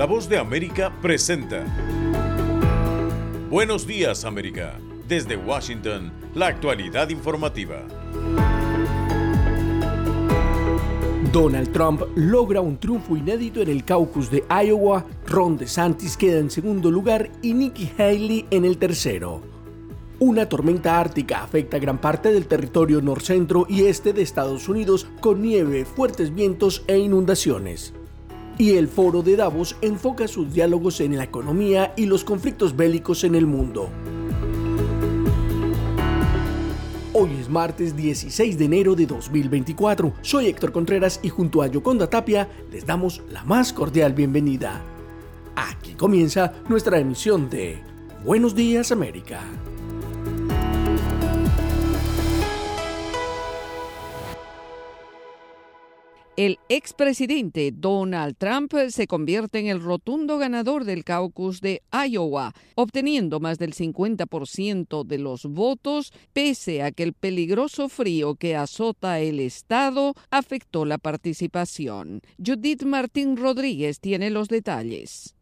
La voz de América presenta. Buenos días América. Desde Washington, la actualidad informativa. Donald Trump logra un triunfo inédito en el caucus de Iowa, Ron DeSantis queda en segundo lugar y Nikki Haley en el tercero. Una tormenta ártica afecta gran parte del territorio norcentro y este de Estados Unidos con nieve, fuertes vientos e inundaciones. Y el foro de Davos enfoca sus diálogos en la economía y los conflictos bélicos en el mundo. Hoy es martes 16 de enero de 2024. Soy Héctor Contreras y junto a Yoconda Tapia les damos la más cordial bienvenida. Aquí comienza nuestra emisión de Buenos Días América. El expresidente Donald Trump se convierte en el rotundo ganador del caucus de Iowa, obteniendo más del 50% de los votos, pese a que el peligroso frío que azota el estado afectó la participación. Judith Martín Rodríguez tiene los detalles.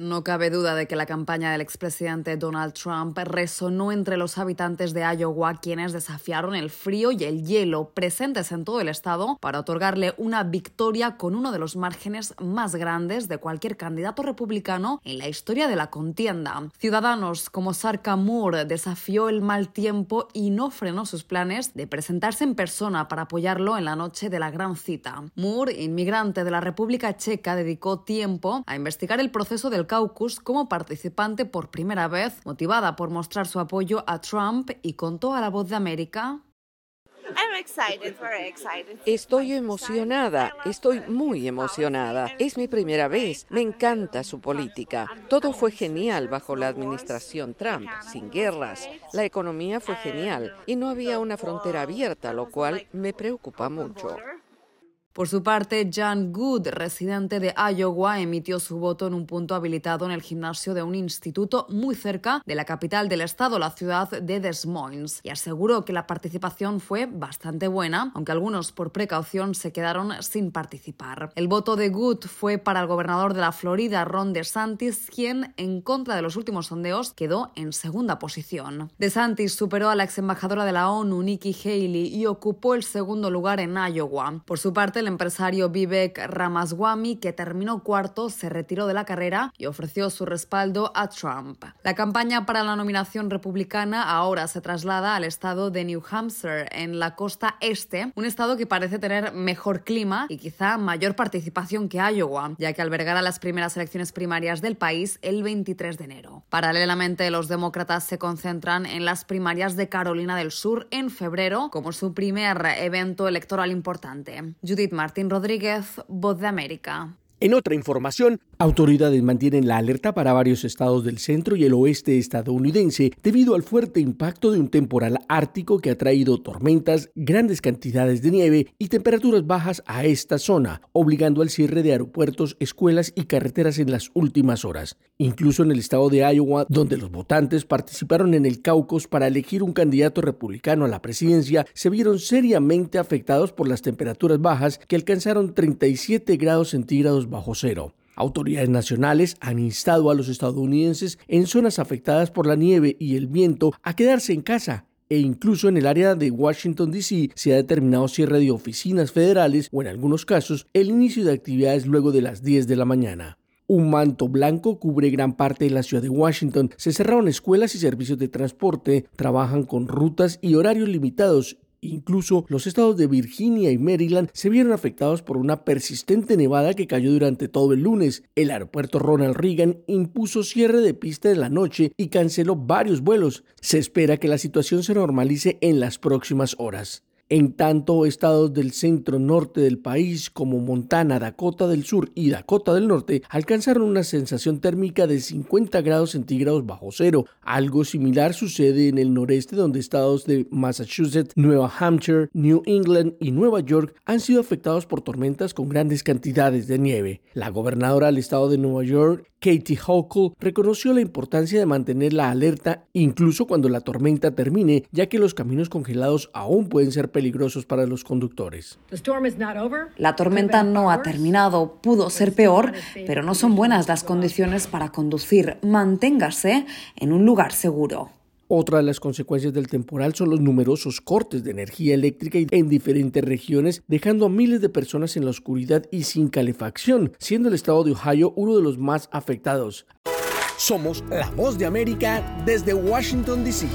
No cabe duda de que la campaña del expresidente Donald Trump resonó entre los habitantes de Iowa, quienes desafiaron el frío y el hielo presentes en todo el estado para otorgarle una victoria con uno de los márgenes más grandes de cualquier candidato republicano en la historia de la contienda. Ciudadanos como Sarka Moore desafió el mal tiempo y no frenó sus planes de presentarse en persona para apoyarlo en la noche de la gran cita. Moore, inmigrante de la República Checa, dedicó tiempo a investigar el proceso del caucus como participante por primera vez, motivada por mostrar su apoyo a Trump y contó a la voz de América. Estoy emocionada, estoy muy emocionada. Es mi primera vez, me encanta su política. Todo fue genial bajo la administración Trump, sin guerras. La economía fue genial y no había una frontera abierta, lo cual me preocupa mucho. Por su parte, Jan Good, residente de Iowa, emitió su voto en un punto habilitado en el gimnasio de un instituto muy cerca de la capital del estado, la ciudad de Des Moines, y aseguró que la participación fue bastante buena, aunque algunos por precaución se quedaron sin participar. El voto de Good fue para el gobernador de la Florida, Ron DeSantis, quien, en contra de los últimos sondeos, quedó en segunda posición. DeSantis superó a la ex embajadora de la ONU, Nikki Haley, y ocupó el segundo lugar en Iowa. Por su parte, el empresario Vivek Ramaswamy, que terminó cuarto, se retiró de la carrera y ofreció su respaldo a Trump. La campaña para la nominación republicana ahora se traslada al estado de New Hampshire, en la costa este, un estado que parece tener mejor clima y quizá mayor participación que Iowa, ya que albergará las primeras elecciones primarias del país el 23 de enero. Paralelamente, los demócratas se concentran en las primarias de Carolina del Sur en febrero como su primer evento electoral importante. Judith Martín Rodríguez, Voz de América. En otra información, autoridades mantienen la alerta para varios estados del centro y el oeste estadounidense debido al fuerte impacto de un temporal ártico que ha traído tormentas, grandes cantidades de nieve y temperaturas bajas a esta zona, obligando al cierre de aeropuertos, escuelas y carreteras en las últimas horas. Incluso en el estado de Iowa, donde los votantes participaron en el caucus para elegir un candidato republicano a la presidencia, se vieron seriamente afectados por las temperaturas bajas que alcanzaron 37 grados centígrados bajo cero. Autoridades nacionales han instado a los estadounidenses en zonas afectadas por la nieve y el viento a quedarse en casa e incluso en el área de Washington, D.C. se ha determinado cierre de oficinas federales o en algunos casos el inicio de actividades luego de las 10 de la mañana. Un manto blanco cubre gran parte de la ciudad de Washington. Se cerraron escuelas y servicios de transporte, trabajan con rutas y horarios limitados Incluso los estados de Virginia y Maryland se vieron afectados por una persistente nevada que cayó durante todo el lunes. El aeropuerto Ronald Reagan impuso cierre de pista en la noche y canceló varios vuelos. Se espera que la situación se normalice en las próximas horas. En tanto, estados del centro norte del país como Montana, Dakota del Sur y Dakota del Norte alcanzaron una sensación térmica de 50 grados centígrados bajo cero. Algo similar sucede en el noreste donde estados de Massachusetts, Nueva Hampshire, New England y Nueva York han sido afectados por tormentas con grandes cantidades de nieve. La gobernadora del estado de Nueva York, Katie Hochul, reconoció la importancia de mantener la alerta incluso cuando la tormenta termine, ya que los caminos congelados aún pueden ser peligrosos peligrosos para los conductores. La tormenta no ha terminado, pudo ser peor, pero no son buenas las condiciones para conducir. Manténgase en un lugar seguro. Otra de las consecuencias del temporal son los numerosos cortes de energía eléctrica en diferentes regiones, dejando a miles de personas en la oscuridad y sin calefacción, siendo el estado de Ohio uno de los más afectados. Somos la voz de América desde Washington, D.C.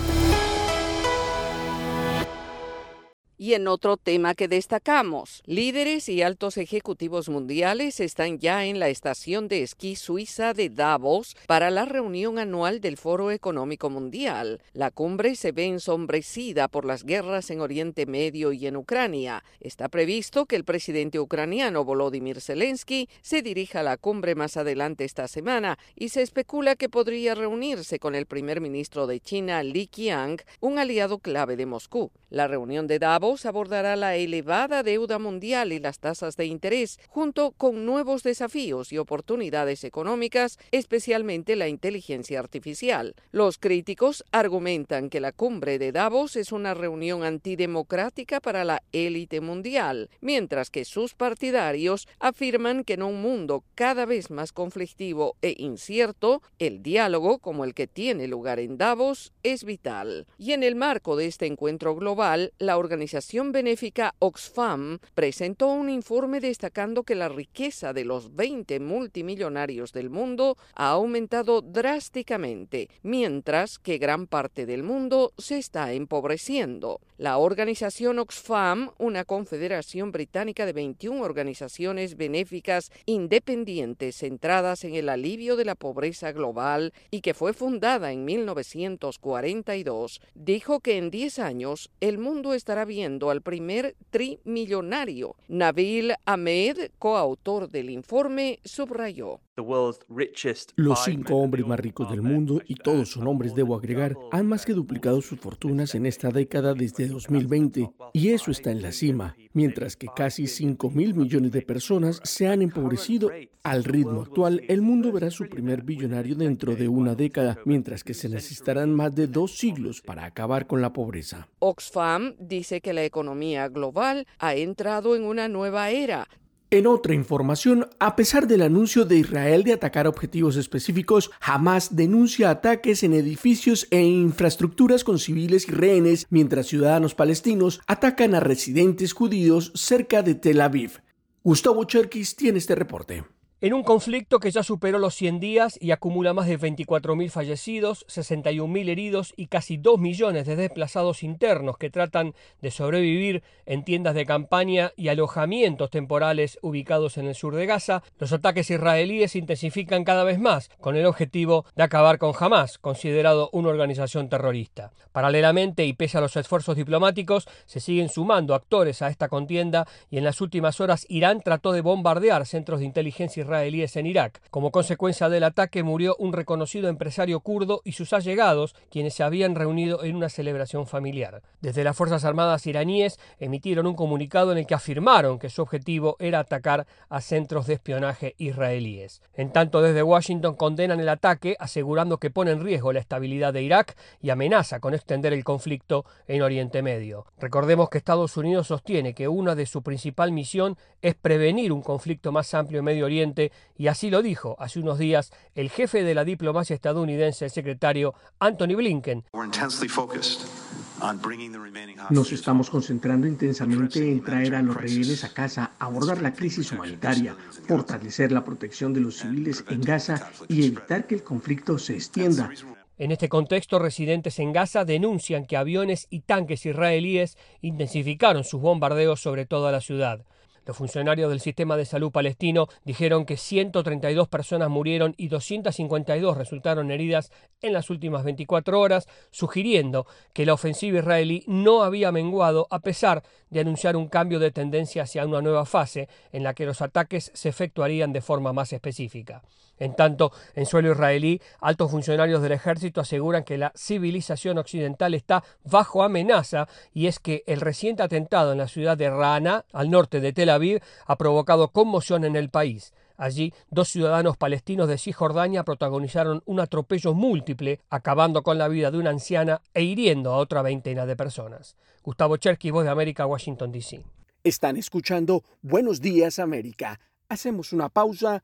Y en otro tema que destacamos, líderes y altos ejecutivos mundiales están ya en la estación de esquí suiza de Davos para la reunión anual del Foro Económico Mundial. La cumbre se ve ensombrecida por las guerras en Oriente Medio y en Ucrania. Está previsto que el presidente ucraniano Volodymyr Zelensky se dirija a la cumbre más adelante esta semana y se especula que podría reunirse con el primer ministro de China Li Qiang, un aliado clave de Moscú. La reunión de Davos abordará la elevada deuda mundial y las tasas de interés, junto con nuevos desafíos y oportunidades económicas, especialmente la inteligencia artificial. Los críticos argumentan que la cumbre de Davos es una reunión antidemocrática para la élite mundial, mientras que sus partidarios afirman que en un mundo cada vez más conflictivo e incierto, el diálogo, como el que tiene lugar en Davos, es vital. Y en el marco de este encuentro global, la organización benéfica Oxfam presentó un informe destacando que la riqueza de los 20 multimillonarios del mundo ha aumentado drásticamente, mientras que gran parte del mundo se está empobreciendo. La organización Oxfam, una confederación británica de 21 organizaciones benéficas independientes centradas en el alivio de la pobreza global y que fue fundada en 1942, dijo que en 10 años el mundo estará bien al primer trimillonario. Nabil Ahmed, coautor del informe, subrayó. Los cinco hombres más ricos del mundo, y todos son hombres, debo agregar, han más que duplicado sus fortunas en esta década desde 2020, y eso está en la cima, mientras que casi 5 mil millones de personas se han empobrecido. Al ritmo actual, el mundo verá su primer billonario dentro de una década, mientras que se necesitarán más de dos siglos para acabar con la pobreza. Oxfam dice que la economía global ha entrado en una nueva era en otra información, a pesar del anuncio de Israel de atacar objetivos específicos, Hamas denuncia ataques en edificios e infraestructuras con civiles y rehenes, mientras ciudadanos palestinos atacan a residentes judíos cerca de Tel Aviv. Gustavo Cherkis tiene este reporte. En un conflicto que ya superó los 100 días y acumula más de 24.000 fallecidos, 61.000 heridos y casi 2 millones de desplazados internos que tratan de sobrevivir en tiendas de campaña y alojamientos temporales ubicados en el sur de Gaza, los ataques israelíes se intensifican cada vez más con el objetivo de acabar con Hamas, considerado una organización terrorista. Paralelamente y pese a los esfuerzos diplomáticos, se siguen sumando actores a esta contienda y en las últimas horas Irán trató de bombardear centros de inteligencia israelíes en Irak. Como consecuencia del ataque murió un reconocido empresario kurdo y sus allegados, quienes se habían reunido en una celebración familiar. Desde las Fuerzas Armadas iraníes emitieron un comunicado en el que afirmaron que su objetivo era atacar a centros de espionaje israelíes. En tanto, desde Washington condenan el ataque, asegurando que pone en riesgo la estabilidad de Irak y amenaza con extender el conflicto en Oriente Medio. Recordemos que Estados Unidos sostiene que una de su principal misión es prevenir un conflicto más amplio en Medio Oriente y así lo dijo hace unos días el jefe de la diplomacia estadounidense, el secretario Anthony Blinken. Nos estamos concentrando intensamente en traer a los rehenes a casa, abordar la crisis humanitaria, fortalecer la protección de los civiles en Gaza y evitar que el conflicto se extienda. En este contexto, residentes en Gaza denuncian que aviones y tanques israelíes intensificaron sus bombardeos sobre toda la ciudad. Los funcionarios del sistema de salud palestino dijeron que 132 personas murieron y 252 resultaron heridas en las últimas 24 horas, sugiriendo que la ofensiva israelí no había menguado a pesar de anunciar un cambio de tendencia hacia una nueva fase en la que los ataques se efectuarían de forma más específica. En tanto, en suelo israelí, altos funcionarios del ejército aseguran que la civilización occidental está bajo amenaza y es que el reciente atentado en la ciudad de Rana, al norte de Tel Aviv, ha provocado conmoción en el país. Allí, dos ciudadanos palestinos de Cisjordania protagonizaron un atropello múltiple, acabando con la vida de una anciana e hiriendo a otra veintena de personas. Gustavo Cherky, Voz de América, Washington, D.C. Están escuchando Buenos Días América. Hacemos una pausa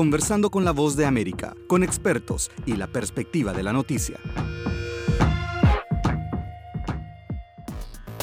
Conversando con la voz de América, con expertos y la perspectiva de la noticia.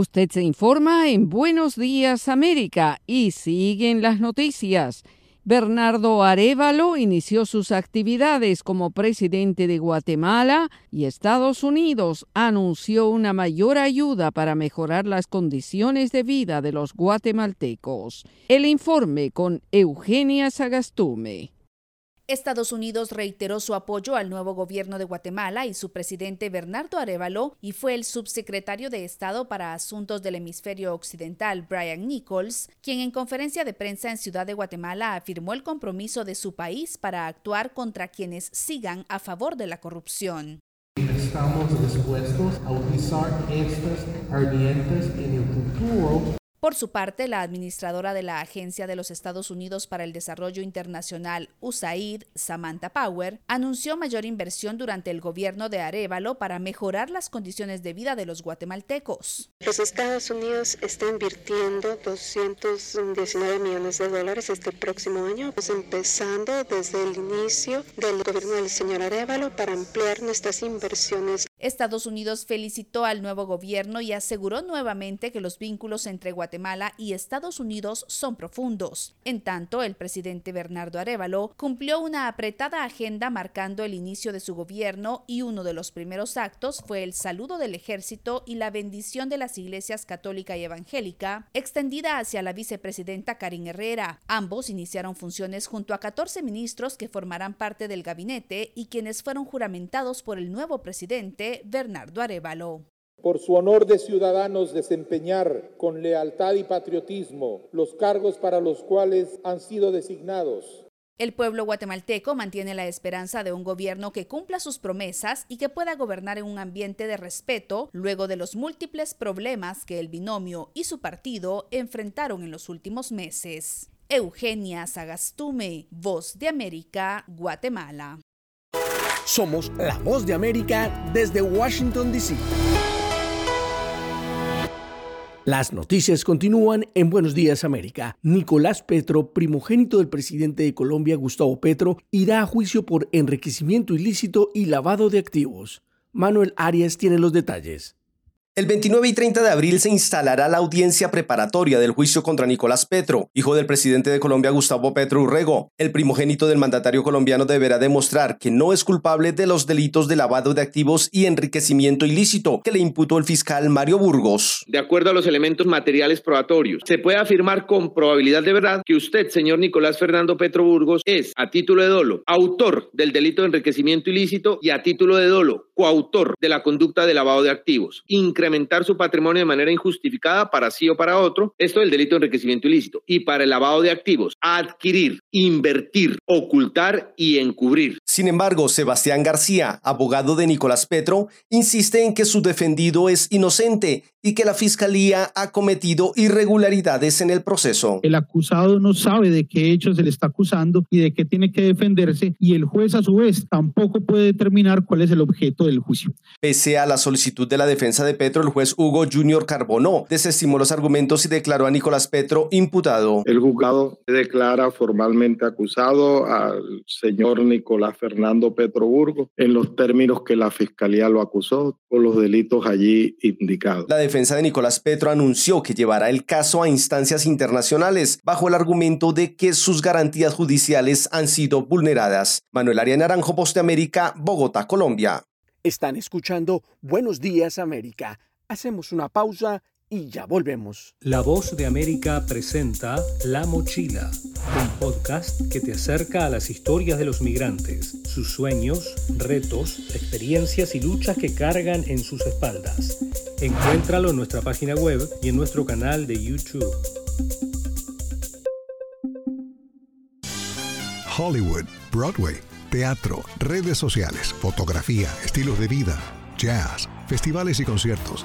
Usted se informa en Buenos Días América y siguen las noticias. Bernardo Arevalo inició sus actividades como presidente de Guatemala y Estados Unidos anunció una mayor ayuda para mejorar las condiciones de vida de los guatemaltecos. El informe con Eugenia Sagastume. Estados Unidos reiteró su apoyo al nuevo gobierno de Guatemala y su presidente Bernardo Arevalo y fue el subsecretario de Estado para Asuntos del Hemisferio Occidental, Brian Nichols, quien en conferencia de prensa en Ciudad de Guatemala afirmó el compromiso de su país para actuar contra quienes sigan a favor de la corrupción. Estamos dispuestos a utilizar en el futuro por su parte, la administradora de la Agencia de los Estados Unidos para el Desarrollo Internacional, USAID, Samantha Power, anunció mayor inversión durante el gobierno de Arevalo para mejorar las condiciones de vida de los guatemaltecos. Los Estados Unidos están invirtiendo 219 millones de dólares este próximo año, pues empezando desde el inicio del gobierno del señor Arevalo para ampliar nuestras inversiones. Estados Unidos felicitó al nuevo gobierno y aseguró nuevamente que los vínculos entre Guatemala y Estados Unidos son profundos. En tanto, el presidente Bernardo Arevalo cumplió una apretada agenda marcando el inicio de su gobierno y uno de los primeros actos fue el saludo del ejército y la bendición de las iglesias católica y evangélica, extendida hacia la vicepresidenta Karin Herrera. Ambos iniciaron funciones junto a 14 ministros que formarán parte del gabinete y quienes fueron juramentados por el nuevo presidente Bernardo Arevalo por su honor de ciudadanos desempeñar con lealtad y patriotismo los cargos para los cuales han sido designados. El pueblo guatemalteco mantiene la esperanza de un gobierno que cumpla sus promesas y que pueda gobernar en un ambiente de respeto luego de los múltiples problemas que el binomio y su partido enfrentaron en los últimos meses. Eugenia Sagastume, Voz de América, Guatemala. Somos la Voz de América desde Washington, D.C. Las noticias continúan en Buenos Días América. Nicolás Petro, primogénito del presidente de Colombia Gustavo Petro, irá a juicio por enriquecimiento ilícito y lavado de activos. Manuel Arias tiene los detalles. El 29 y 30 de abril se instalará la audiencia preparatoria del juicio contra Nicolás Petro, hijo del presidente de Colombia Gustavo Petro Urrego. El primogénito del mandatario colombiano deberá demostrar que no es culpable de los delitos de lavado de activos y enriquecimiento ilícito que le imputó el fiscal Mario Burgos. De acuerdo a los elementos materiales probatorios, se puede afirmar con probabilidad de verdad que usted, señor Nicolás Fernando Petro Burgos, es, a título de dolo, autor del delito de enriquecimiento ilícito y a título de dolo, coautor de la conducta de lavado de activos incrementar su patrimonio de manera injustificada para sí o para otro, esto es el delito de enriquecimiento ilícito, y para el lavado de activos, adquirir, invertir, ocultar y encubrir. Sin embargo, Sebastián García, abogado de Nicolás Petro, insiste en que su defendido es inocente y que la fiscalía ha cometido irregularidades en el proceso. El acusado no sabe de qué hecho se le está acusando y de qué tiene que defenderse y el juez a su vez tampoco puede determinar cuál es el objeto del juicio. Pese a la solicitud de la defensa de Petro, el juez Hugo Junior Carbonó desestimó los argumentos y declaró a Nicolás Petro imputado. El juzgado declara formalmente acusado al señor Nicolás Fernando Petro Burgos en los términos que la fiscalía lo acusó por los delitos allí indicados. La defensa de Nicolás Petro anunció que llevará el caso a instancias internacionales bajo el argumento de que sus garantías judiciales han sido vulneradas. Manuel Arias Naranjo, Poste América, Bogotá, Colombia. Están escuchando Buenos Días América. Hacemos una pausa y ya volvemos. La voz de América presenta La Mochila, un podcast que te acerca a las historias de los migrantes, sus sueños, retos, experiencias y luchas que cargan en sus espaldas. Encuéntralo en nuestra página web y en nuestro canal de YouTube. Hollywood, Broadway, teatro, redes sociales, fotografía, estilos de vida, jazz, festivales y conciertos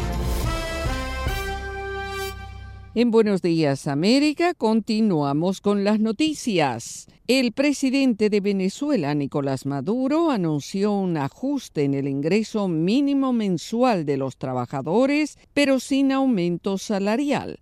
En Buenos Días América continuamos con las noticias. El presidente de Venezuela, Nicolás Maduro, anunció un ajuste en el ingreso mínimo mensual de los trabajadores, pero sin aumento salarial.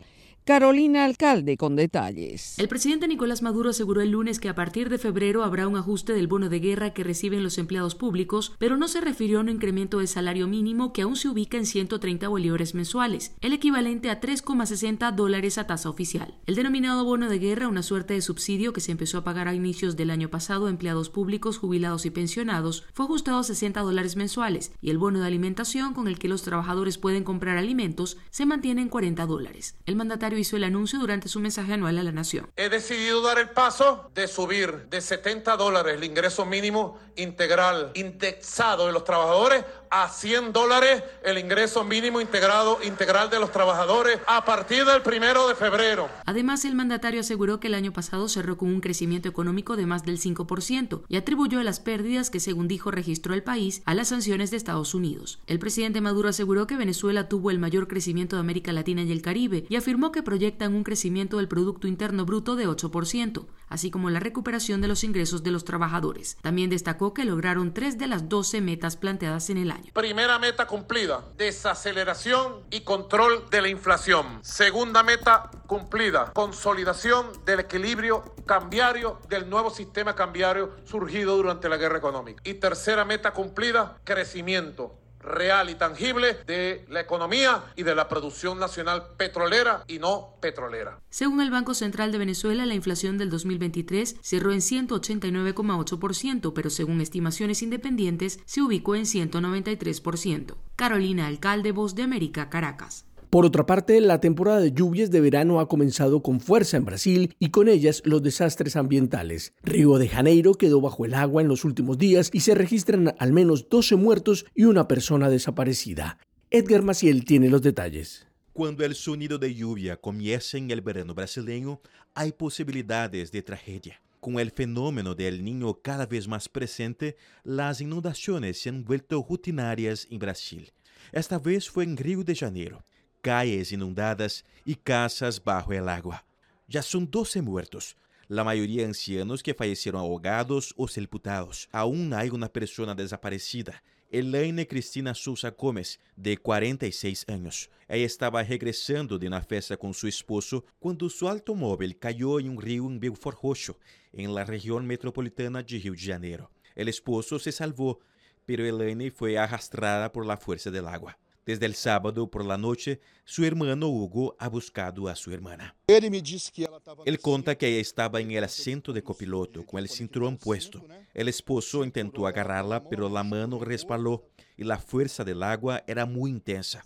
Carolina Alcalde con detalles. El presidente Nicolás Maduro aseguró el lunes que a partir de febrero habrá un ajuste del bono de guerra que reciben los empleados públicos, pero no se refirió a un incremento del salario mínimo que aún se ubica en 130 bolívares mensuales, el equivalente a 3,60 dólares a tasa oficial. El denominado bono de guerra, una suerte de subsidio que se empezó a pagar a inicios del año pasado a empleados públicos, jubilados y pensionados, fue ajustado a 60 dólares mensuales y el bono de alimentación con el que los trabajadores pueden comprar alimentos se mantiene en 40 dólares. El mandatario hizo el anuncio durante su mensaje anual a la nación. He decidido dar el paso de subir de 70 dólares el ingreso mínimo integral indexado de los trabajadores a 100 dólares el ingreso mínimo integrado integral de los trabajadores a partir del primero de febrero. Además, el mandatario aseguró que el año pasado cerró con un crecimiento económico de más del 5% y atribuyó las pérdidas que, según dijo, registró el país a las sanciones de Estados Unidos. El presidente Maduro aseguró que Venezuela tuvo el mayor crecimiento de América Latina y el Caribe y afirmó que proyectan un crecimiento del Producto Interno Bruto de 8%, así como la recuperación de los ingresos de los trabajadores. También destacó que lograron tres de las 12 metas planteadas en el año. Primera meta cumplida, desaceleración y control de la inflación. Segunda meta cumplida, consolidación del equilibrio cambiario del nuevo sistema cambiario surgido durante la guerra económica. Y tercera meta cumplida, crecimiento real y tangible de la economía y de la producción nacional petrolera y no petrolera. Según el Banco Central de Venezuela, la inflación del 2023 cerró en 189,8%, pero según estimaciones independientes se ubicó en 193%. Carolina Alcalde, Voz de América, Caracas. Por otra parte, la temporada de lluvias de verano ha comenzado con fuerza en Brasil y con ellas los desastres ambientales. Río de Janeiro quedó bajo el agua en los últimos días y se registran al menos 12 muertos y una persona desaparecida. Edgar Maciel tiene los detalles. Cuando el sonido de lluvia comienza en el verano brasileño, hay posibilidades de tragedia. Con el fenómeno del niño cada vez más presente, las inundaciones se han vuelto rutinarias en Brasil. Esta vez fue en Río de Janeiro calles inundadas y casas bajo el agua. Ya son 12 muertos, la mayoría ancianos que fallecieron ahogados o sepultados. Aún hay una persona desaparecida, Elaine Cristina Sousa Gomes, de 46 años. Ella estaba regresando de una fiesta con su esposo cuando su automóvil cayó en un río en Belfort Roxo, en la región metropolitana de Río de Janeiro. El esposo se salvó, pero Elaine fue arrastrada por la fuerza del agua. Desde el sábado por la noche, su hermano Hugo ha buscado a su hermana. Él conta que ella estaba en el asiento de copiloto con el cinturón puesto. El esposo intentó agarrarla, pero la mano resbaló y la fuerza del agua era muy intensa.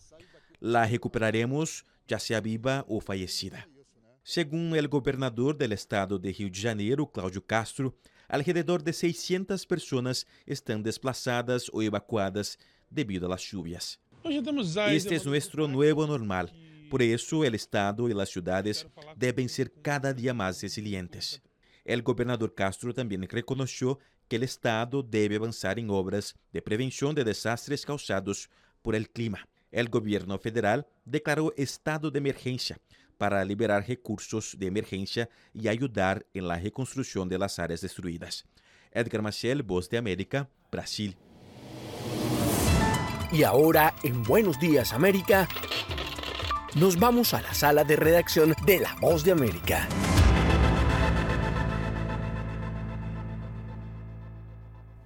La recuperaremos, ya sea viva o fallecida. Según el gobernador del estado de Rio de Janeiro, Cláudio Castro, alrededor de 600 personas están desplazadas o evacuadas debido a las lluvias. Este es nuestro nuevo normal. Por eso el Estado y las ciudades deben ser cada día más resilientes. El gobernador Castro también reconoció que el Estado debe avanzar en obras de prevención de desastres causados por el clima. El gobierno federal declaró estado de emergencia para liberar recursos de emergencia y ayudar en la reconstrucción de las áreas destruidas. Edgar Maciel, Voz de América, Brasil. Y ahora, en Buenos Días América, nos vamos a la sala de redacción de La Voz de América.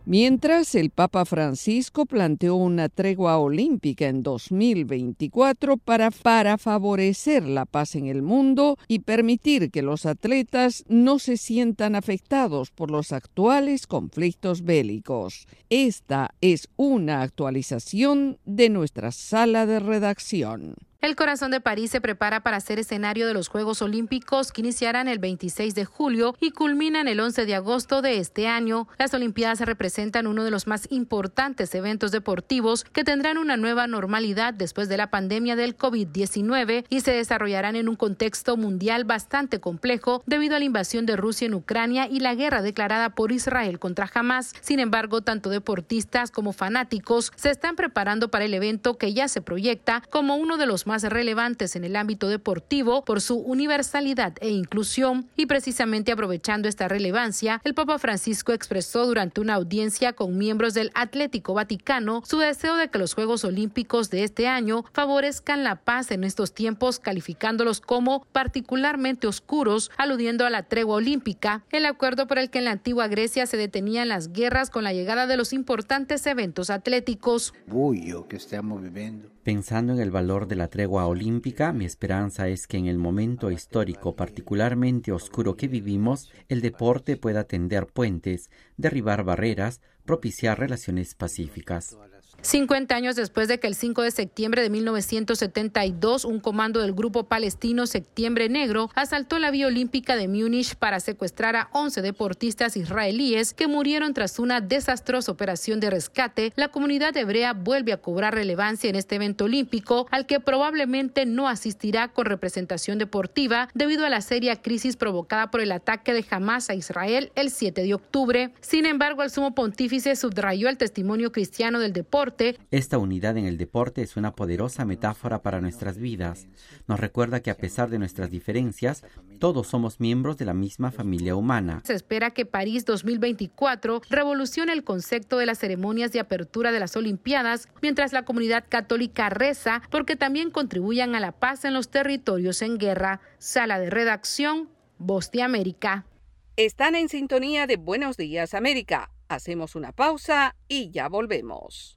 Mientras el Papa Francisco planteó una tregua olímpica en 2024 para, para favorecer la paz en el mundo y permitir que los atletas no se sientan afectados por los actuales conflictos bélicos. Esta es una actualización de nuestra sala de redacción. El corazón de París se prepara para ser escenario de los Juegos Olímpicos que iniciarán el 26 de julio y culminan el 11 de agosto de este año. Las Olimpiadas representan uno de los más importantes eventos deportivos que tendrán una nueva normalidad después de la pandemia del COVID-19 y se desarrollarán en un contexto mundial bastante complejo debido a la invasión de Rusia en Ucrania y la guerra declarada por Israel contra Hamas. Sin embargo, tanto deportistas como fanáticos se están preparando para el evento que ya se proyecta como uno de los más relevantes en el ámbito deportivo por su universalidad e inclusión y precisamente aprovechando esta relevancia, el Papa Francisco expresó durante una audiencia con miembros del Atlético Vaticano su deseo de que los Juegos Olímpicos de este año favorezcan la paz en estos tiempos, calificándolos como particularmente oscuros, aludiendo a la tregua olímpica, el acuerdo por el que en la antigua Grecia se detenían las guerras con la llegada de los importantes eventos atléticos. que estamos viviendo Pensando en el valor de la tregua olímpica, mi esperanza es que en el momento histórico particularmente oscuro que vivimos, el deporte pueda tender puentes, derribar barreras, propiciar relaciones pacíficas. 50 años después de que el 5 de septiembre de 1972 un comando del grupo palestino Septiembre Negro asaltó la vía olímpica de Múnich para secuestrar a 11 deportistas israelíes que murieron tras una desastrosa operación de rescate, la comunidad hebrea vuelve a cobrar relevancia en este evento olímpico al que probablemente no asistirá con representación deportiva debido a la seria crisis provocada por el ataque de Hamas a Israel el 7 de octubre. Sin embargo, el sumo pontífice subrayó el testimonio cristiano del deporte esta unidad en el deporte es una poderosa metáfora para nuestras vidas. Nos recuerda que a pesar de nuestras diferencias, todos somos miembros de la misma familia humana. Se espera que París 2024 revolucione el concepto de las ceremonias de apertura de las Olimpiadas, mientras la comunidad católica reza porque también contribuyan a la paz en los territorios en guerra. Sala de redacción, Voz de América. Están en sintonía de Buenos Días América. Hacemos una pausa y ya volvemos.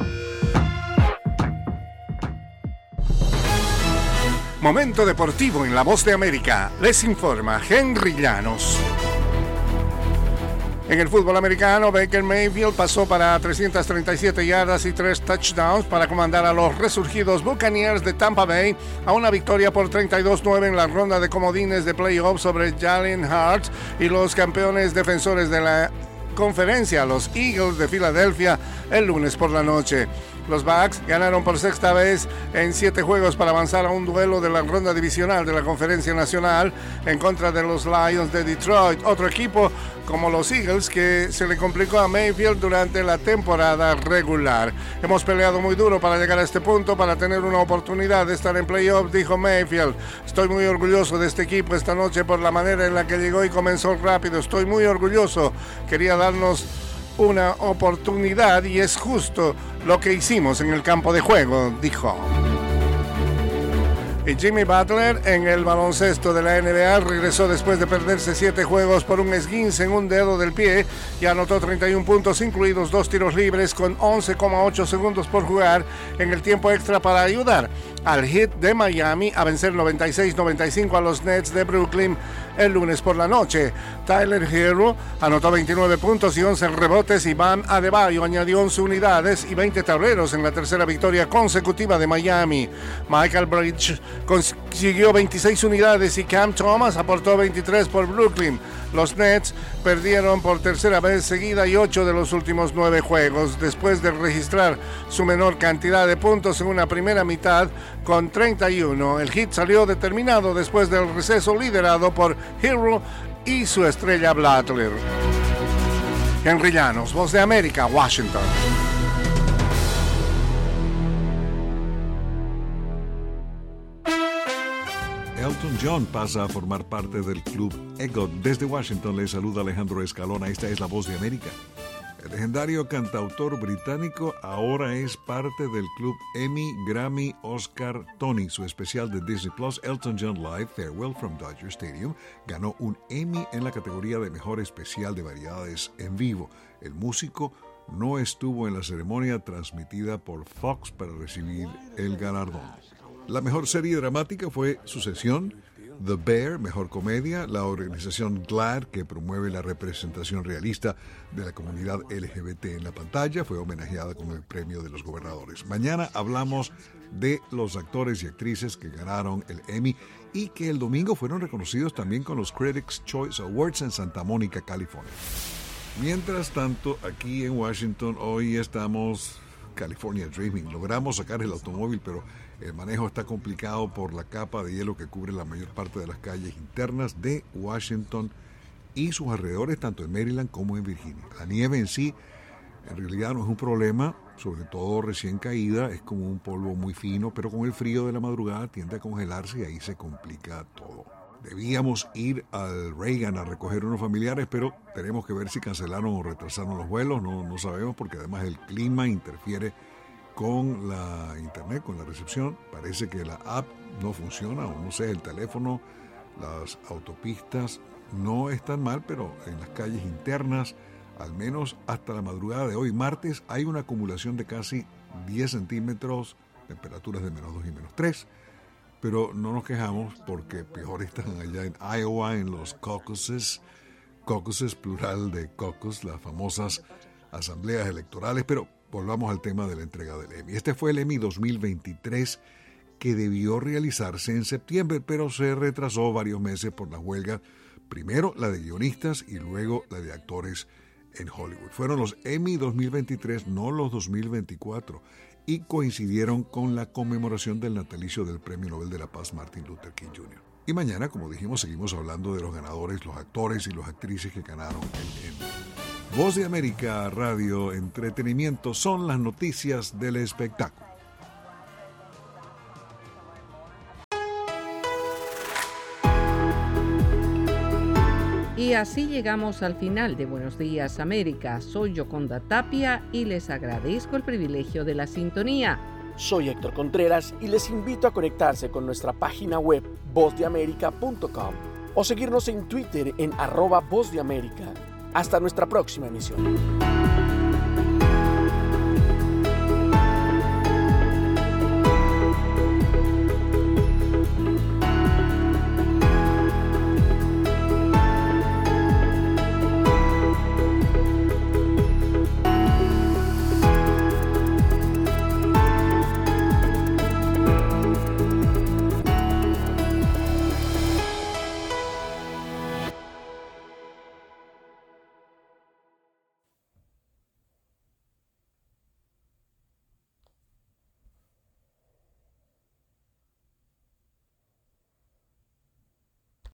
Momento deportivo en la voz de América. Les informa Henry Llanos. En el fútbol americano, Baker Mayfield pasó para 337 yardas y 3 touchdowns para comandar a los resurgidos Buccaneers de Tampa Bay a una victoria por 32-9 en la ronda de comodines de playoffs sobre Jalen Hurts y los campeones defensores de la conferencia, los Eagles de Filadelfia, el lunes por la noche. Los Bucks ganaron por sexta vez en siete juegos para avanzar a un duelo de la ronda divisional de la Conferencia Nacional en contra de los Lions de Detroit, otro equipo como los Eagles que se le complicó a Mayfield durante la temporada regular. Hemos peleado muy duro para llegar a este punto, para tener una oportunidad de estar en playoff, dijo Mayfield. Estoy muy orgulloso de este equipo esta noche por la manera en la que llegó y comenzó rápido. Estoy muy orgulloso. Quería darnos una oportunidad y es justo lo que hicimos en el campo de juego, dijo. Y Jimmy Butler en el baloncesto de la NBA regresó después de perderse siete juegos por un esguince en un dedo del pie y anotó 31 puntos, incluidos dos tiros libres con 11,8 segundos por jugar en el tiempo extra para ayudar al hit de Miami a vencer 96-95 a los Nets de Brooklyn el lunes por la noche. Tyler Hero anotó 29 puntos y 11 rebotes Bam Adebayo añadió 11 unidades y 20 tableros en la tercera victoria consecutiva de Miami. Michael Bridge consiguió 26 unidades y Cam Thomas aportó 23 por Brooklyn. Los Nets perdieron por tercera vez seguida y 8 de los últimos 9 juegos después de registrar su menor cantidad de puntos en una primera mitad con 31. El hit salió determinado después del receso liderado por Hero y su estrella Butler. Henry Llanos, Voz de América, Washington. Elton John pasa a formar parte del club EGOT. Desde Washington le saluda Alejandro Escalona. Esta es la voz de América. El legendario cantautor británico ahora es parte del club Emmy, Grammy, Oscar, Tony. Su especial de Disney Plus, Elton John Live, Farewell from Dodger Stadium, ganó un Emmy en la categoría de mejor especial de variedades en vivo. El músico no estuvo en la ceremonia transmitida por Fox para recibir el galardón. La mejor serie dramática fue Sucesión, The Bear, Mejor Comedia, la organización GLAD, que promueve la representación realista de la comunidad LGBT en la pantalla, fue homenajeada con el premio de los gobernadores. Mañana hablamos de los actores y actrices que ganaron el Emmy y que el domingo fueron reconocidos también con los Critics Choice Awards en Santa Mónica, California. Mientras tanto, aquí en Washington hoy estamos California Dreaming. Logramos sacar el automóvil, pero el manejo está complicado por la capa de hielo que cubre la mayor parte de las calles internas de Washington y sus alrededores, tanto en Maryland como en Virginia. La nieve en sí, en realidad no es un problema, sobre todo recién caída, es como un polvo muy fino, pero con el frío de la madrugada tiende a congelarse y ahí se complica todo. Debíamos ir al Reagan a recoger unos familiares, pero tenemos que ver si cancelaron o retrasaron los vuelos, no, no sabemos porque además el clima interfiere con la internet, con la recepción. Parece que la app no funciona, o no sé, el teléfono, las autopistas no están mal, pero en las calles internas, al menos hasta la madrugada de hoy, martes, hay una acumulación de casi 10 centímetros, temperaturas de menos 2 y menos 3. Pero no nos quejamos porque peor están allá en Iowa, en los caucuses, caucuses plural de caucus, las famosas asambleas electorales, pero volvamos al tema de la entrega del Emmy. Este fue el Emmy 2023 que debió realizarse en septiembre, pero se retrasó varios meses por la huelga, primero la de guionistas y luego la de actores en Hollywood. Fueron los Emmy 2023, no los 2024, y coincidieron con la conmemoración del natalicio del Premio Nobel de la Paz Martin Luther King Jr. Y mañana, como dijimos, seguimos hablando de los ganadores, los actores y las actrices que ganaron el Emmy. Voz de América Radio Entretenimiento son las noticias del espectáculo. Y así llegamos al final de Buenos Días América. Soy Yoconda Tapia y les agradezco el privilegio de la sintonía. Soy Héctor Contreras y les invito a conectarse con nuestra página web vozdeamerica.com o seguirnos en Twitter en arroba Voz de América. Hasta nuestra próxima emisión.